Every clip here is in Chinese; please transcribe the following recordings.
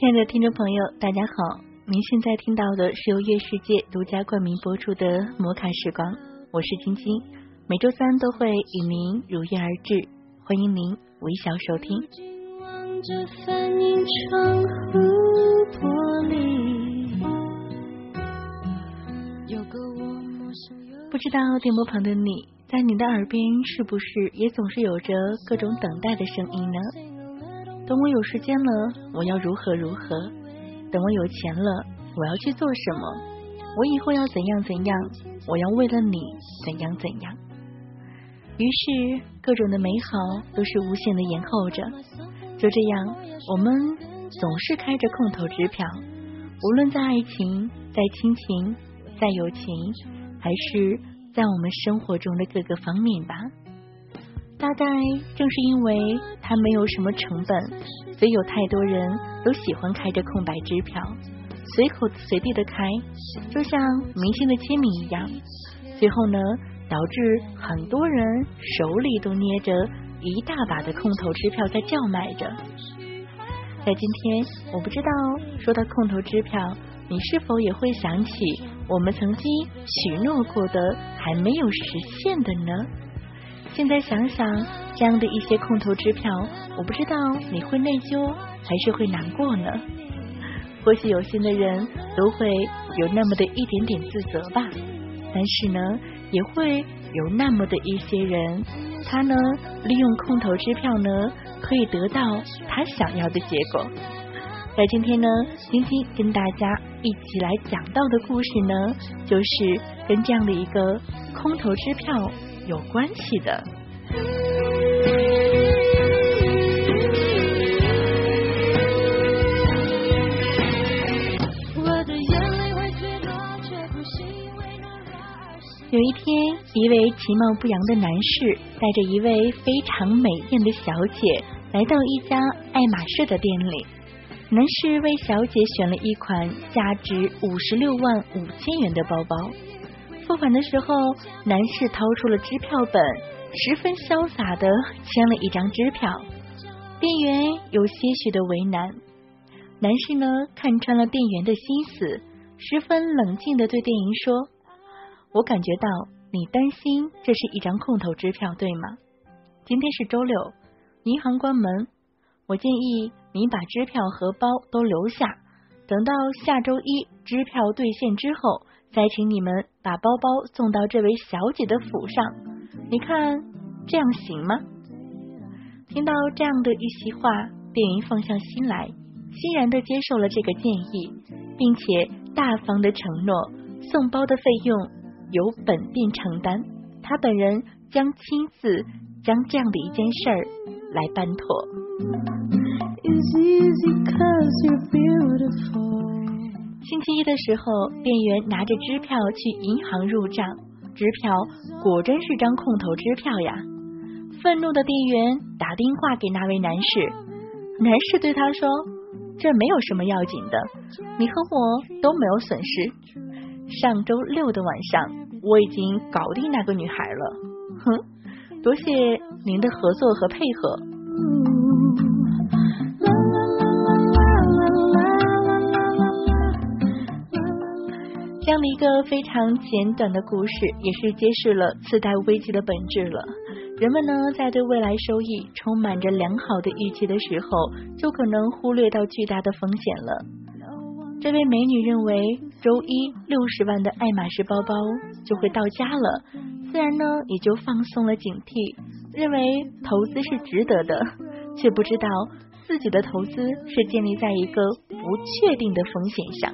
亲爱的听众朋友，大家好！您现在听到的是由月世界独家冠名播出的《摩卡时光》，我是晶晶，每周三都会与您如约而至，欢迎您微笑收听。不知道电波旁的你在你的耳边是不是也总是有着各种等待的声音呢？等我有时间了，我要如何如何？等我有钱了，我要去做什么？我以后要怎样怎样？我要为了你怎样怎样？于是，各种的美好都是无限的延后着。就这样，我们总是开着空头支票，无论在爱情、在亲情、在友情，还是在我们生活中的各个方面吧。大概正是因为它没有什么成本，所以有太多人都喜欢开着空白支票，随口随地的开，就像明星的签名一样。最后呢，导致很多人手里都捏着一大把的空头支票在叫卖着。在今天，我不知道说到空头支票，你是否也会想起我们曾经许诺过的还没有实现的呢？现在想想，这样的一些空头支票，我不知道你会内疚还是会难过呢？或许有心的人都会有那么的一点点自责吧，但是呢，也会有那么的一些人，他呢利用空头支票呢，可以得到他想要的结果。在今天呢，晶晶跟大家一起来讲到的故事呢，就是跟这样的一个空头支票。有关系的。有一天，一位其貌不扬的男士带着一位非常美艳的小姐来到一家爱马仕的店里。男士为小姐选了一款价值五十六万五千元的包包。付款的时候，男士掏出了支票本，十分潇洒的签了一张支票。店员有些许的为难，男士呢看穿了店员的心思，十分冷静的对店员说：“我感觉到你担心这是一张空头支票，对吗？今天是周六，银行关门，我建议你把支票和包都留下，等到下周一支票兑现之后。”再请你们把包包送到这位小姐的府上，你看这样行吗？听到这样的一席话，店员放下心来，欣然的接受了这个建议，并且大方的承诺送包的费用由本店承担，他本人将亲自将这样的一件事儿来办妥。星期一的时候，店员拿着支票去银行入账，支票果真是张空头支票呀！愤怒的店员打电话给那位男士，男士对他说：“这没有什么要紧的，你和我都没有损失。上周六的晚上，我已经搞定那个女孩了。哼，多谢您的合作和配合。”这样的一个非常简短的故事，也是揭示了次贷危机的本质了。人们呢，在对未来收益充满着良好的预期的时候，就可能忽略到巨大的风险了。这位美女认为，周一六十万的爱马仕包包就会到家了，自然呢，也就放松了警惕，认为投资是值得的，却不知道自己的投资是建立在一个不确定的风险上。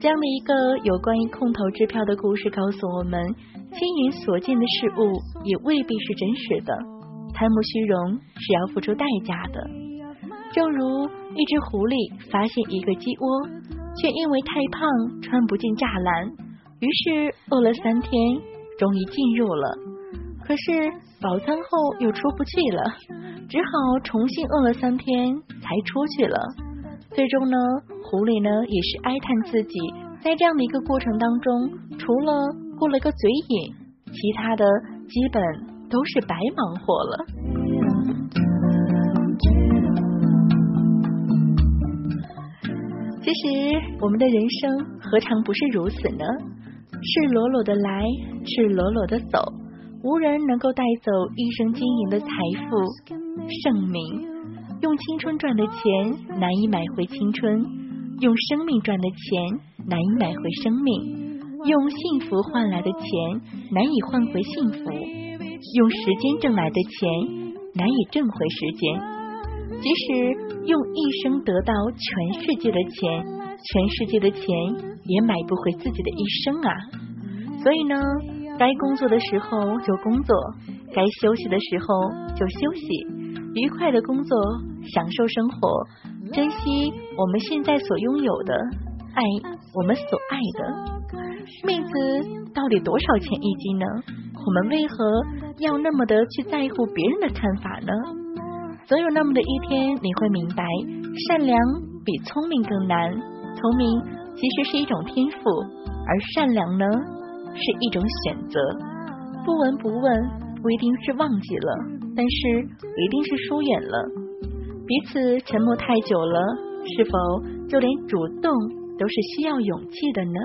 这样的一个有关于空头支票的故事，告诉我们，亲眼所见的事物也未必是真实的。贪慕虚荣是要付出代价的。正如一只狐狸发现一个鸡窝，却因为太胖穿不进栅栏，于是饿了三天，终于进入了。可是饱餐后又出不去了，只好重新饿了三天才出去了。最终呢，狐狸呢也是哀叹自己在这样的一个过程当中，除了过了个嘴瘾，其他的基本都是白忙活了。其实我们的人生何尝不是如此呢？赤裸裸的来，赤裸裸的走，无人能够带走一生经营的财富、盛名。用青春赚的钱难以买回青春，用生命赚的钱难以买回生命，用幸福换来的钱难以换回幸福，用时间挣来的钱难以挣回时间。即使用一生得到全世界的钱，全世界的钱也买不回自己的一生啊！所以呢，该工作的时候就工作，该休息的时候就休息。愉快的工作，享受生活，珍惜我们现在所拥有的，爱我们所爱的。妹子到底多少钱一斤呢？我们为何要那么的去在乎别人的看法呢？总有那么的一天，你会明白，善良比聪明更难。聪明其实是一种天赋，而善良呢，是一种选择。不闻不问。不一定是忘记了，但是一定是疏远了。彼此沉默太久了，是否就连主动都是需要勇气的呢？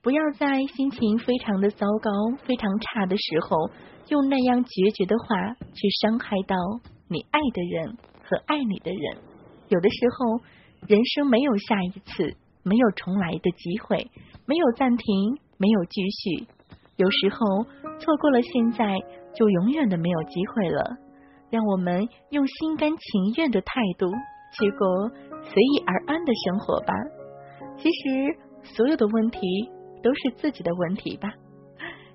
不要在心情非常的糟糕、非常差的时候，用那样决绝的话去伤害到你爱的人和爱你的人。有的时候，人生没有下一次，没有重来的机会，没有暂停，没有继续。有时候错过了现在。就永远的没有机会了。让我们用心甘情愿的态度去过随意而安的生活吧。其实所有的问题都是自己的问题吧。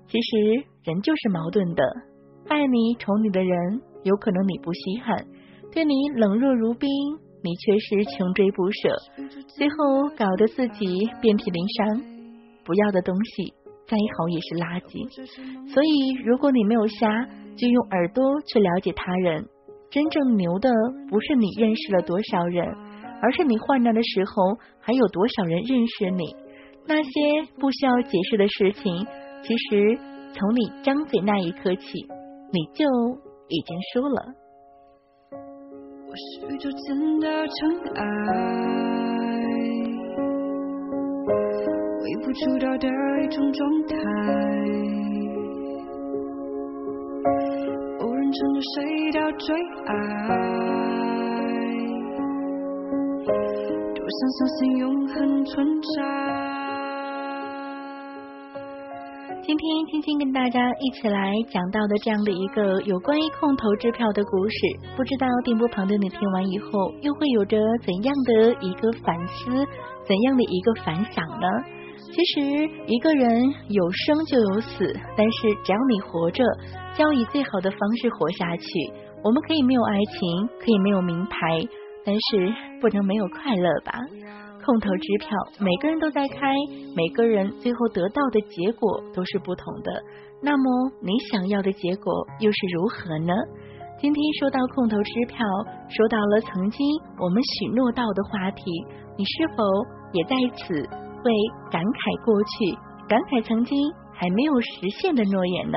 其实人就是矛盾的，爱你宠你的人，有可能你不稀罕；对你冷若如冰，你却是穷追不舍，最后搞得自己遍体鳞伤。不要的东西。再好也是垃圾，所以如果你没有瞎，就用耳朵去了解他人。真正牛的不是你认识了多少人，而是你患难的时候还有多少人认识你。那些不需要解释的事情，其实从你张嘴那一刻起，你就已经输了。我是宇宙间的尘埃。微不足道的一种状态，无人称着谁的最爱，多想相信永恒存在。今天青青跟大家一起来讲到的这样的一个有关于空头支票的故事，不知道电波旁的你听完以后又会有着怎样的一个反思，怎样的一个反响呢？其实一个人有生就有死，但是只要你活着，就要以最好的方式活下去。我们可以没有爱情，可以没有名牌，但是不能没有快乐吧？空头支票，每个人都在开，每个人最后得到的结果都是不同的。那么你想要的结果又是如何呢？今天说到空头支票，说到了曾经我们许诺到的话题，你是否也在此？会感慨过去，感慨曾经还没有实现的诺言呢。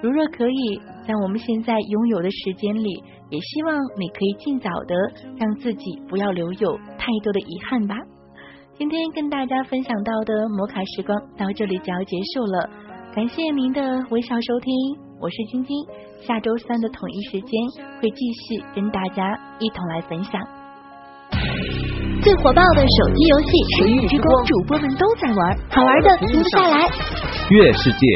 如若可以，在我们现在拥有的时间里，也希望你可以尽早的让自己不要留有太多的遗憾吧。今天跟大家分享到的摩卡时光到这里就要结束了，感谢您的微笑收听，我是晶晶，下周三的统一时间会继续跟大家一同来分享。最火爆的手机游戏《神域之光》，主播们都在玩，好玩的停不下来。月世界。